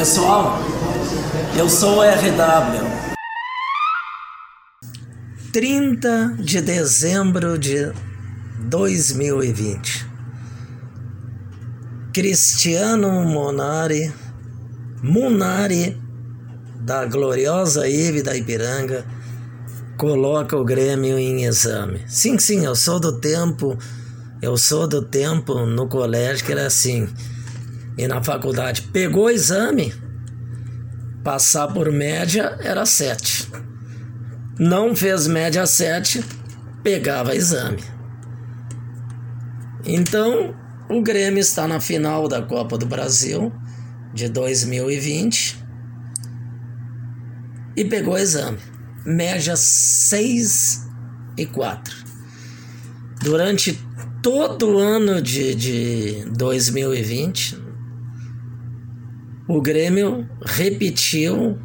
Pessoal, eu sou o RW. 30 de dezembro de 2020. Cristiano Monari, Munari, da gloriosa Ive da Ipiranga, coloca o Grêmio em exame. Sim, sim, eu sou do tempo, eu sou do tempo no colégio que era assim e na faculdade pegou o exame, passar por média era 7. Não fez média 7, pegava exame. Então, o Grêmio está na final da Copa do Brasil de 2020 e pegou exame. Média 6 e 4. Durante todo o ano de, de 2020, o Grêmio repetiu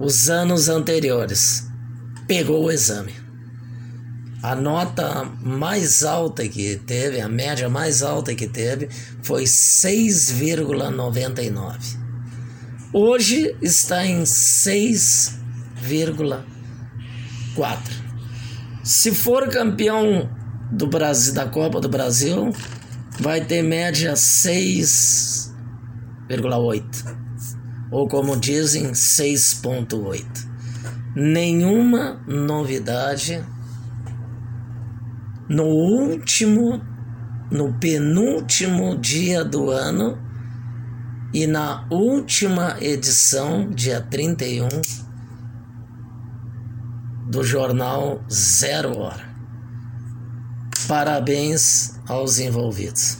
os anos anteriores. Pegou o exame. A nota mais alta que teve, a média mais alta que teve, foi 6,99. Hoje está em 6,4. Se for campeão do Brasil, da Copa do Brasil, vai ter média 6 6,8 ou como dizem 6,8. Nenhuma novidade no último, no penúltimo dia do ano e na última edição, dia 31, do jornal Zero Hora. Parabéns aos envolvidos.